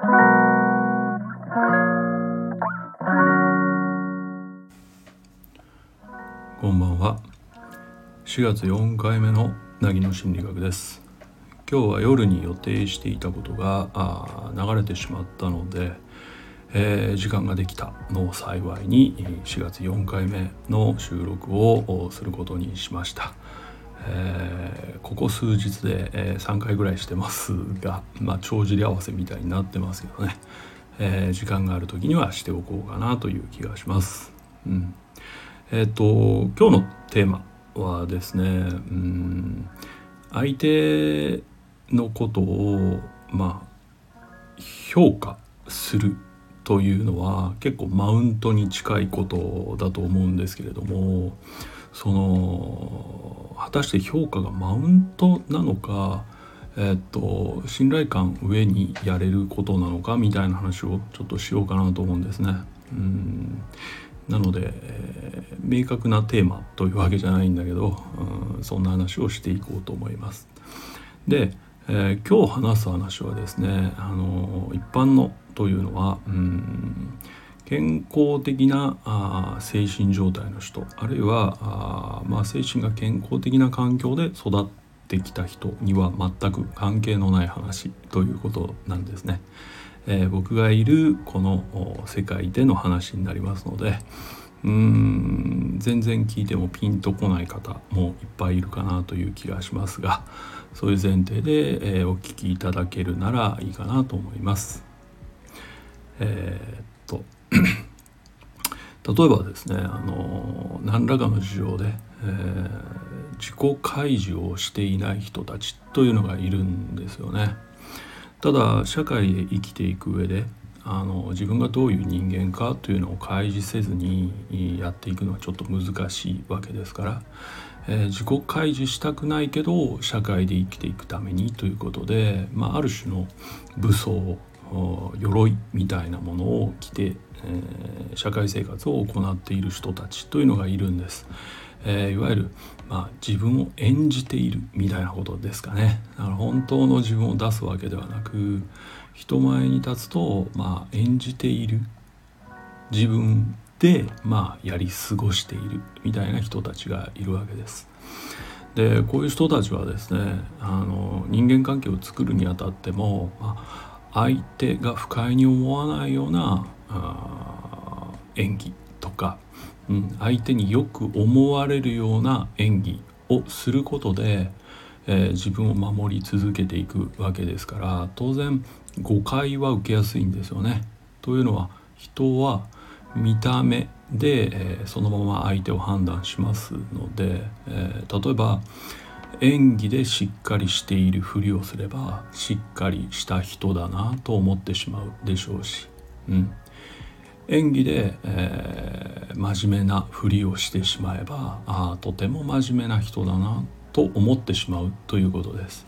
こんばんは。4月4回目のなぎの心理学です。今日は夜に予定していたことが流れてしまったので、えー、時間ができたのを幸いに4月4回目の収録をすることにしました、えー、ここ数日で、えー、3回ぐらいしてますが、まあ、帳尻合わせみたいになってますけどね、えー、時間がある時にはしておこうかなという気がします。うんえっ、と今日のテーマはですねうん相手のことをまあ評価するというのは結構マウントに近いことだと思うんですけれどもその果たして評価がマウントなのかえっと信頼感上にやれることなのかみたいな話をちょっとしようかなと思うんですね。うんなので、えー、明確なテーマというわけじゃないんだけど、うん、そんな話をしていこうと思います。で、えー、今日話す話はですね、あの一般のというのは、うん、健康的なあ精神状態の人あるいはあ、まあ、精神が健康的な環境で育ってきた人には全く関係のない話ということなんですね。えー、僕がいるこの世界での話になりますのでうーん全然聞いてもピンとこない方もいっぱいいるかなという気がしますがそういう前提で、えー、お聞きいただけるならいいかなと思います。えー、例えばですねあの何らかの事情で、えー、自己開示をしていない人たちというのがいるんですよね。ただ社会で生きていく上であの自分がどういう人間かというのを開示せずにやっていくのはちょっと難しいわけですから、えー、自己開示したくないけど社会で生きていくためにということで、まあ、ある種の武装鎧みたいなものを着て、えー、社会生活を行っている人たちというのがいるんです。えー、いわゆる、まあ、自分を演じているみたいなことですかねだから本当の自分を出すわけではなく人前に立つと、まあ、演じている自分で、まあ、やり過ごしているみたいな人たちがいるわけです。でこういう人たちはですねあの人間関係を作るにあたっても、まあ、相手が不快に思わないような演技とかうん、相手によく思われるような演技をすることで、えー、自分を守り続けていくわけですから当然誤解は受けやすいんですよね。というのは人は見た目で、えー、そのまま相手を判断しますので、えー、例えば演技でしっかりしているふりをすればしっかりした人だなと思ってしまうでしょうし、うん、演技で、えー、真面目なふりをしてしまえばあとても真面目な人だなと思ってしまうということです。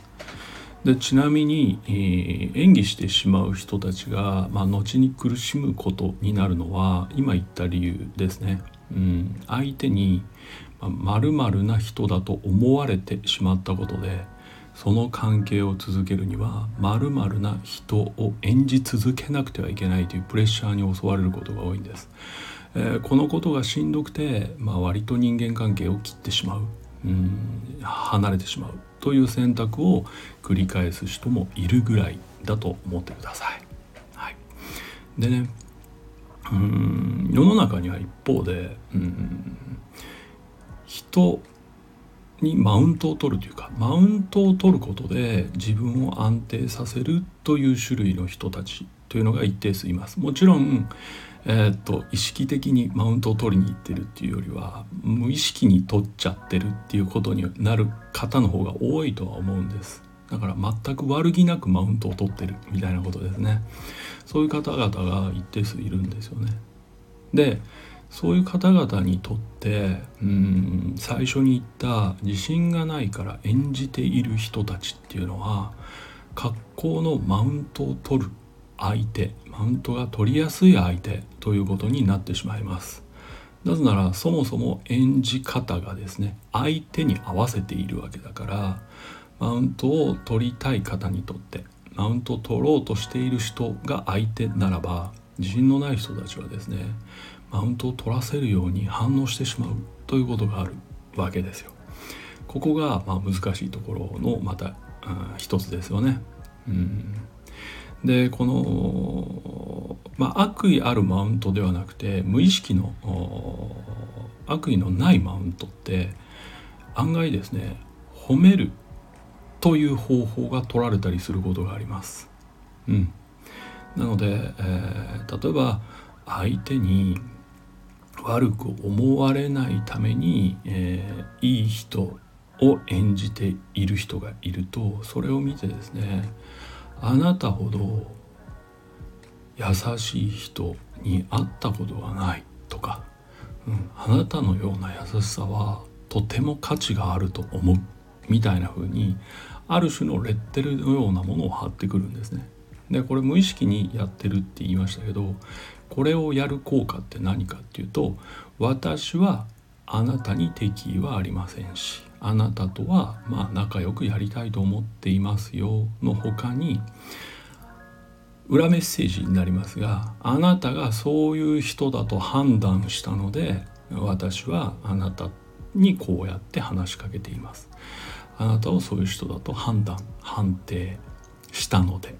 でちなみに、えー、演技してしまう人たちが、まあ、後に苦しむことになるのは今言った理由ですね。うん、相手にまる、まるな人だと思われてしまったことでその関係を続けるにはまるな人を演じ続けなくてはいけないというプレッシャーに襲われることが多いんです。えー、このことがしんどくて、まあ、割と人間関係を切ってしまう。うん。離れてしまう。という選択を繰り返す人もいるぐらいだと思ってください。はい、でねうん。世の中には一方でうん。人にマウントを取るというかマウントを取ることで自分を安定させるという種類の人たちというのが一定数います。もちろんえー、っと意識的にマウントを取りに行ってるっていうよりは無意識に取っちゃってるっていうことになる方の方が多いとは思うんです。だから全く悪気なくマウントを取ってるみたいなことですね。そういう方々が一定数いるんですよね。でそういう方々にとってうん最初に言った自信がないから演じている人たちっていうのは格好のマウントを取る相手マウントが取りやすい相手ということになってしまいます。なぜならそもそも演じ方がですね相手に合わせているわけだからマウントを取りたい方にとってマウントを取ろうとしている人が相手ならば自信のない人たちはですねマウントを取らせるように反応してしまうということがあるわけですよ。ここがまあ難しいところのまた、うん、一つですよね。うん、でこの、まあ、悪意あるマウントではなくて無意識の悪意のないマウントって案外ですね褒めるという方法が取られたりすることがあります。うん、なので、えー、例えば相手に悪く思われないために、えー、いい人を演じている人がいるとそれを見てですねあなたほど優しい人に会ったことがないとか、うん、あなたのような優しさはとても価値があると思うみたいな風にある種のレッテルのようなものを貼ってくるんですね。でこれ無意識にやってるって言いましたけどこれをやる効果って何かっていうと私はあなたに敵意はありませんしあなたとはまあ仲良くやりたいと思っていますよの他に裏メッセージになりますがあなたがそういう人だと判断したので私はあなたにこうやって話しかけていますあなたをそういう人だと判断判定したので、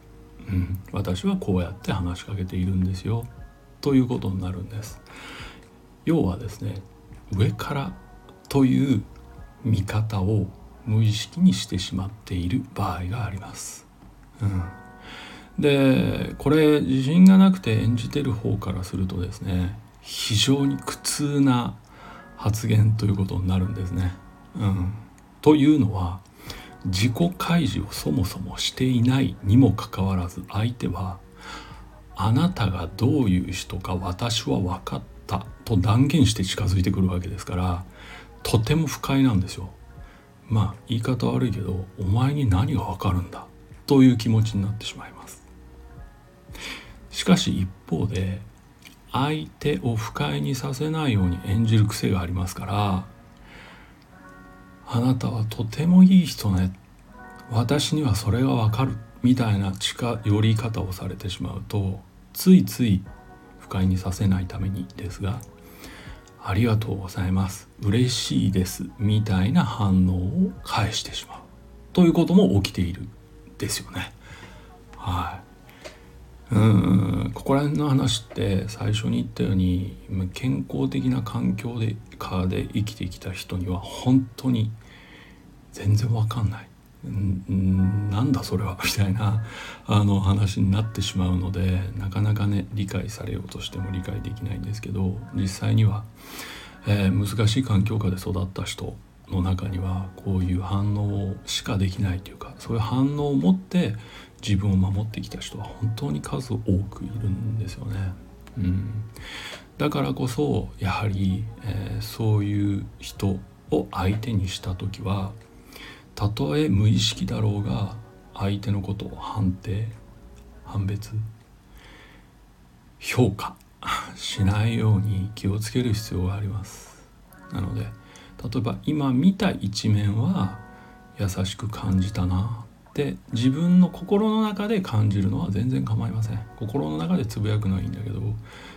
うん、私はこうやって話しかけているんですよということになるんです要はですね上からという見方を無意識にしてしまっている場合があります。うん、でこれ自信がなくて演じてる方からするとですね非常に苦痛な発言ということになるんですね。うん、というのは自己開示をそもそもしていないにもかかわらず相手はあなたがどういう人か私は分かったと断言して近づいてくるわけですからとても不快なんですよ。まあ言い方悪いけどお前に何が分かるんだという気持ちになってしまいます。しかし一方で相手を不快にさせないように演じる癖がありますからあなたはとてもいい人ね。私にはそれがわかる。みたいな近寄り方をされてしまうとついつい不快にさせないためにですがありがとうございます。嬉しいです。みたいな反応を返してしまう。ということも起きているですよね。はい。うん。ここら辺の話って最初に言ったように健康的な環境でかで生きてきた人には本当に全然わかんない。んなんだそれは。みたいなあの話になってしまうのでなかなかね理解されようとしても理解できないんですけど実際には、えー、難しい環境下で育った人の中にはこういう反応しかできないというかそういう反応を持って自分を守ってきた人は本当に数多くいるんですよね。うん、だからこそやはり、えー、そういう人を相手にした時はたとえ無意識だろうが相手のことを判定判別評価 しないように気をつける必要があります。なので例えば今見た一面は優しく感じたなって自分の心の中で感じるのは全然構いません。心の中でつぶやくのはいいんだけど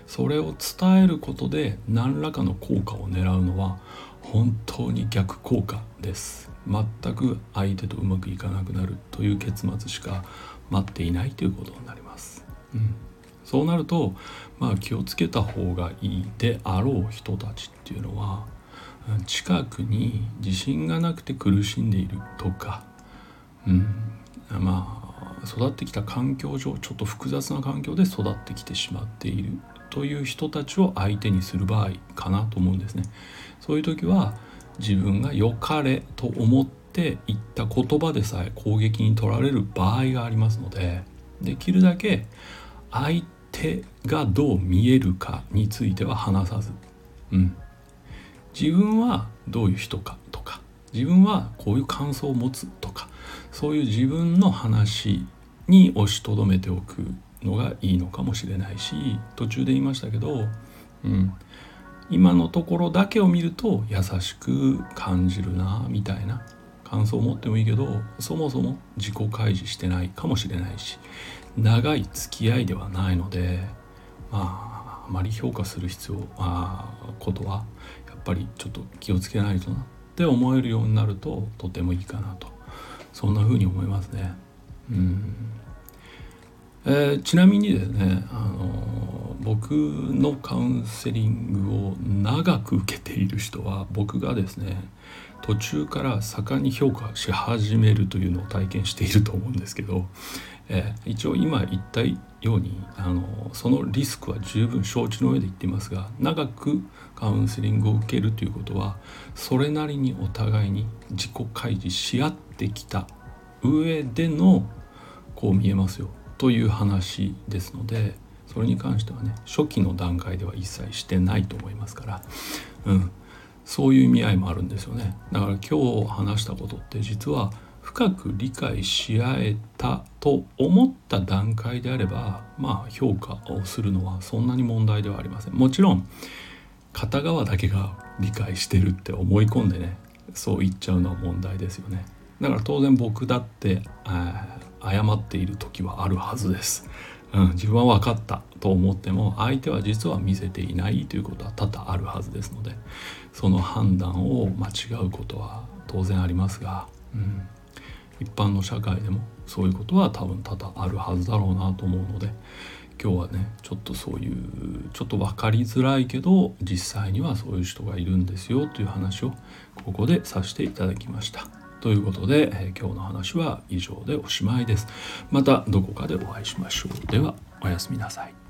それを伝えることで何らかの効果を狙うのは本当に逆効果です。全く相手とうまくいかなくなるという結末しか待っていないということになります。うん、そうなると、まあ、気をつけた方がいいであろう人たちっていうのは近くに自信がなくて苦しんでいるとか、うん、まあ育ってきた環境上ちょっと複雑な環境で育ってきてしまっているという人たちを相手にする場合かなと思うんですね。そういう時は自分が良かれと思って言った言葉でさえ攻撃に取られる場合がありますのでできるだけ相手がどう見えるかについては話さず、うん、自分はどういう人かとか自分はこういう感想を持つとかそういう自分の話に押しとどめておくのがいいのかもしれないし途中で言いましたけど、うん、今のところだけを見ると優しく感じるなみたいな、感想を持ってもいいけどそもそも自己開示してないかもしれないし長い付き合いではないのでまああまり評価する必要あことはやっぱりちょっと気をつけないとなって思えるようになるととてもいいかなとそんな風に思いますね。うんえー、ちなみにですね、あの僕のカウンセリングを長く受けている人は僕がですね途中から盛んに評価し始めるというのを体験していると思うんですけど、えー、一応今言ったようにあのそのリスクは十分承知の上で言っていますが長くカウンセリングを受けるということはそれなりにお互いに自己開示し合ってきた上でのこう見えますよ。という話ですのでそれに関してはね初期の段階では一切してないと思いますから、うん、そういう意味合いもあるんですよね。だから今日話したことって実は深く理解し合えたと思った段階であればまあ評価をするのはそんなに問題ではありません。もちろん片側だけが理解してるって思い込んでねそう言っちゃうのは問題ですよね。だから当然僕だって謝っている時はあるはずです、うん、自分は分かったと思っても相手は実は見せていないということは多々あるはずですのでその判断を間違うことは当然ありますが、うん、一般の社会でもそういうことは多分多々あるはずだろうなと思うので今日はねちょっとそういうちょっと分かりづらいけど実際にはそういう人がいるんですよという話をここでさせていただきました。ということで、え今日の話は以上でおしまいです。またどこかでお会いしましょう。ではおやすみなさい。